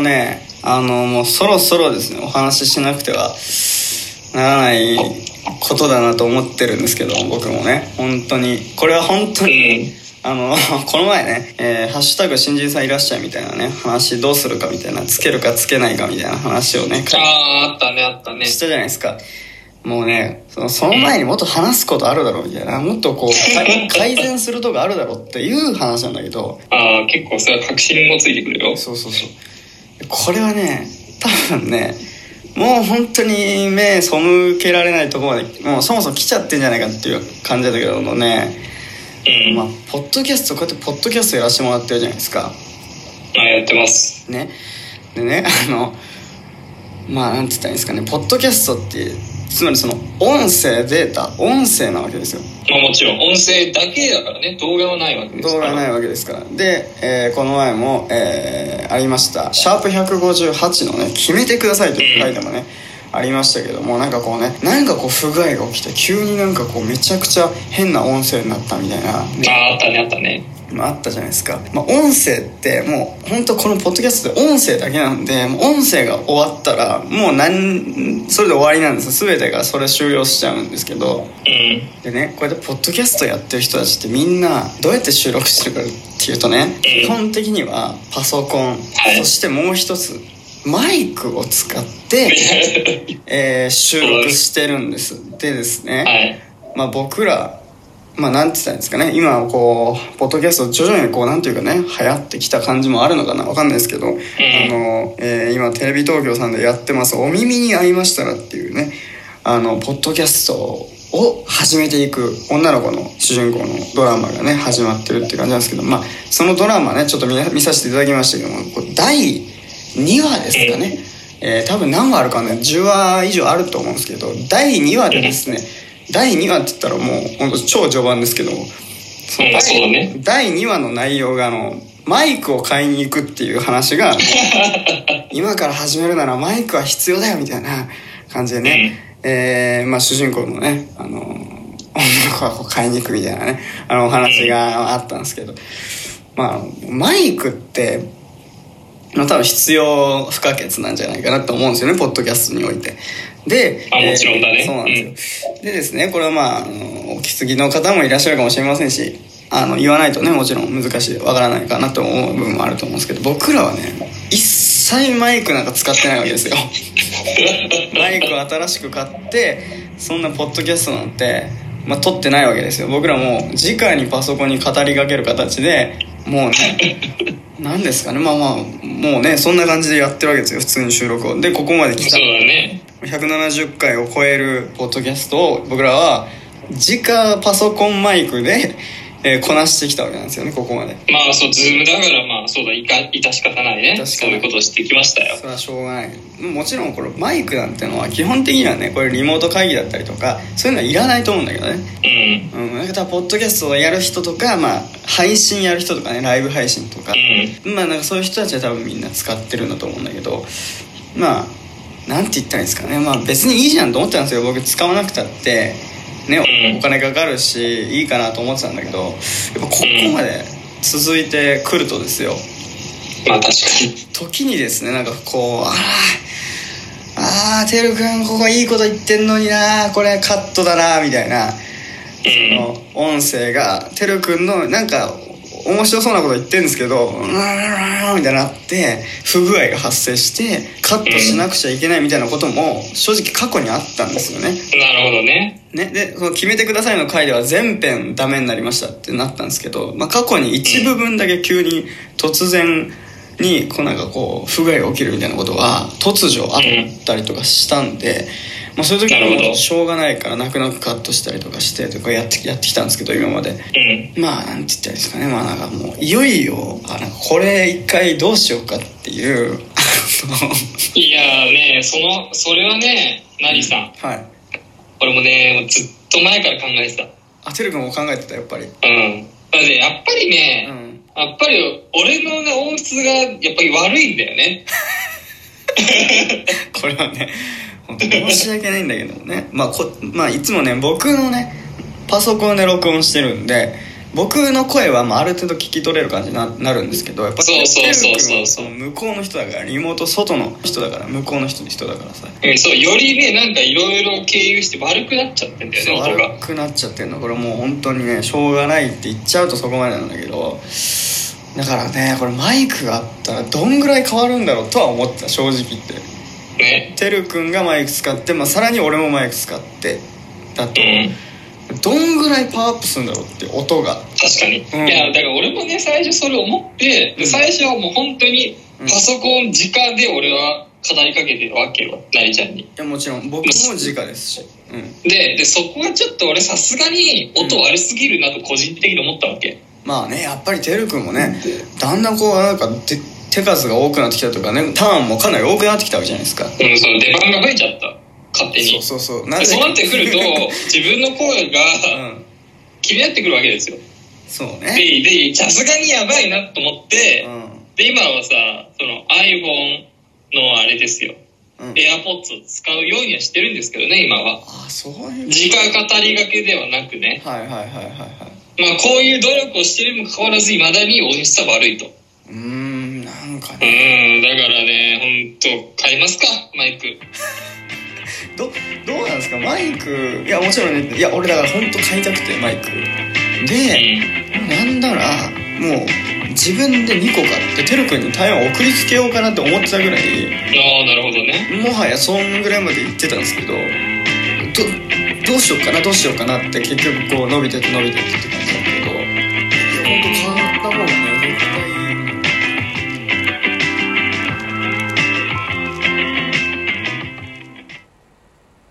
をねあのもうそろそろですねお話ししなくてはならないことだなと思ってるんですけど僕もね本当に。これは本当に、あのこの前ね、えーハッシュタグ新人さんいらっしゃい」みたいなね話どうするかみたいなつけるかつけないかみたいな話をねあああったねあったね。したじゃないですか。もうねそのその前にもっと話すことあるだろうみたいなもっとこう改 改善するとこあるだろうっていう話なんだけど。ああ結構それは確信もついてくるよ。そうそうそうこれはね多分ねもう本当に目背けられないところまでもうそもそも来ちゃってんじゃないかっていう感じだけどもね。うん、まあポッドキャストこうやってポッドキャストやらせてもらってるじゃないですか。あやってます。ね。でねあのまあなんて言ったらいいんですかね。ポッドキャストってつまりその音声データ音声なわけですよ。まあもちろん音声だけだからね動画はないわけですから。動画ないわけですから。で、えーこの前も、えーありました「シャープ #158」のね「決めてください」という回でもね、ありましたけどもなんかこうねなんかこう不具合が起きて急になんかこうめちゃくちゃ変な音声になったみたいな、あああったねあったねまあ、あったじゃないですか、まあ、音声ってもう本当このポッドキャストって音声だけなんで音声が終わったらもうなんそれで終わりなんです全てがそれ終了しちゃうんですけど。うんでねこうやってポッドキャストやってる人たちってみんなどうやって収録してるかっていうとね基本的にはパソコン、はい。そしてもう一つマイクを使って、えー収録してるんです。でですね、はい。まあ、僕らまあなんて言ったんですかね。今こうポッドキャスト徐々にこうなんていうかね流行ってきた感じもあるのかな。わかんないですけど、あの、えー今テレビ東京さんでやってます「お耳に合いましたら」っていうねあのポッドキャストを始めていく女の子の主人公のドラマがね始まってるって感じなんですけどまあそのドラマねちょっと見見させていただきましたけどもこう第2話ですかね、えー多分何話あるかね10話以上あると思うんですけど第2話でですね第2話って言ったらもう本当超序盤ですけどもそのうんそうだね。第2話の内容があのマイクを買いに行くっていう話が 今から始めるならマイクは必要だよみたいな感じでね、えーまあ、主人公のねあの女の子がこう買いに行くみたいなねあのお話があったんですけどまあマイクってまあ、多分必要不可欠なんじゃないかなと思うんですよねポッドキャストにおいて。であもちろんだね。そうなんですよ、でですねこれはまああのお気づきの方もいらっしゃるかもしれませんしあの言わないとねもちろん難しいわからないかなと思う部分もあると思うんですけど僕らはね一切マイクなんか使ってないわけですよ。マイクを新しく買ってそんなポッドキャストなんて、まあ、撮ってないわけですよ。僕らも直にパソコンに語りかける形でもうね何ですかね。まあまあもうねそんな感じでやってるわけですよ。普通に収録を。でここまで来たそうだね。170回を超えるポッドキャストを僕らは直パソコンマイクで、えーこなしてきたわけなんですよねここまで。まあそうズームだからまあそうだいか致し方ないね。そういうことをしてきましたよ。それはしょうがない。もちろんこれマイクなんてのは基本的にはねこれリモート会議だったりとかそういうのはいらないと思うんだけどね。うん。うん、なんか多分ポッドキャストをやる人とか、まあ、配信やる人とかねライブ配信とか、まあなんかそういう人たちは多分みんな使ってるんだと思うんだけどまあなんて言ったらいいんですかね。まあ別にいいじゃんと思ってたんですよ。僕使わなくたってねうん。おお金かかるしいいかなと思ってたんだけどやっぱここまで続いてくるとですよ。まあ確かに。時にですねなんかこうあらあーてるくんここいいこと言ってんのになこれカットだなみたいなうん。の音声がてるくんのなんか面白そうなこと言ってるんですけどうーんみたいになって不具合が発生してカットしなくちゃいけないみたいなことも正直過去にあったんですよね。なるほどねね、でその決めてくださいの回では全編ダメになりましたってなったんですけど、まあ、過去に一部分だけ急に突然にこうなんかこう不具合が起きるみたいなことが突如あったりとかしたんで、まあ、そういう時はもうしょうがないから泣く泣くカットしたりとかしてとかやってやってきたんですけど今まで。うん。まあなんて言ったらいいですかね。まあなんかもういよいよあなんかこれ一回どうしようかっていう いやーねそのそれはねなりさん。はい。俺もねもうずっと前から考えてた。あてるくんも考えてたやっぱり。うん。だってやっぱりね、うんやっぱり俺のね音質がやっぱり悪いんだよね。これはね本当申し訳ないんだけどもね。まあこ、まあ、いつもね僕のねパソコンで録音してるんで僕の声はまあある程度聞き取れる感じにななるんですけどやっぱそうそうそうそうその向こうの人だからリモート外の人だから向こうの人の人だからさうん、そう、よりね、なんかいろいろ経由して悪くなっちゃってんだよね、音が。悪くなっちゃってんのこれもう本当にねしょうがないって言っちゃうとそこまでなんだけどだからねこれマイクがあったらどんぐらい変わるんだろうとは思ってた正直言ってね。てるくんがマイク使って、まあ、さらに俺もマイク使ってだとうん。どんぐらいパワーアップするんだろうって音が確かに。うんいや、だから俺もね、最初それ思って、うんで最初はもう本当にうんパソコン直で俺は語りかけてるわけよ、なりちゃんに。いやもちろん僕も直ですしうんで、で、そこがちょっと俺さすがに音悪すぎるなと個人的に思ったわけ。まあねやっぱりてるくんもねだんだんこうなんか手手数が多くなってきたとかねターンもかなり多くなってきたわけじゃないですかうん、その出番が増えちゃった。勝手に。そうそうそうなで？そうなってくると、自分の声うがん気になってくるわけですよ。そうで、ねで、さすがにやばいなと思って、うで、今はさ、その iPhone のあれですよ。ん、うん、AirPods を使うようにはしてるんですけどね、今は。あそういう直語りがけではなくね。はいはいはいはいはいまあ、こういう努力をしてるにもかかわらず、未だに音質は悪いと。うーんなんかうねん、だからね、本当買いますか、マイク。どどうなんですか？マイクいやもちろんねいや俺だから本当買いたくてマイクうん。でなんならもう自分で2個買っててるくんに台湾送りつけようかなって思ってたぐらいああ、なるほどね。もはやそんぐらいまで行ってたんですけどどどうしようかなどうしようかなって結局こう伸びてって伸びてってって感じなんだけどいや本当変わった方がね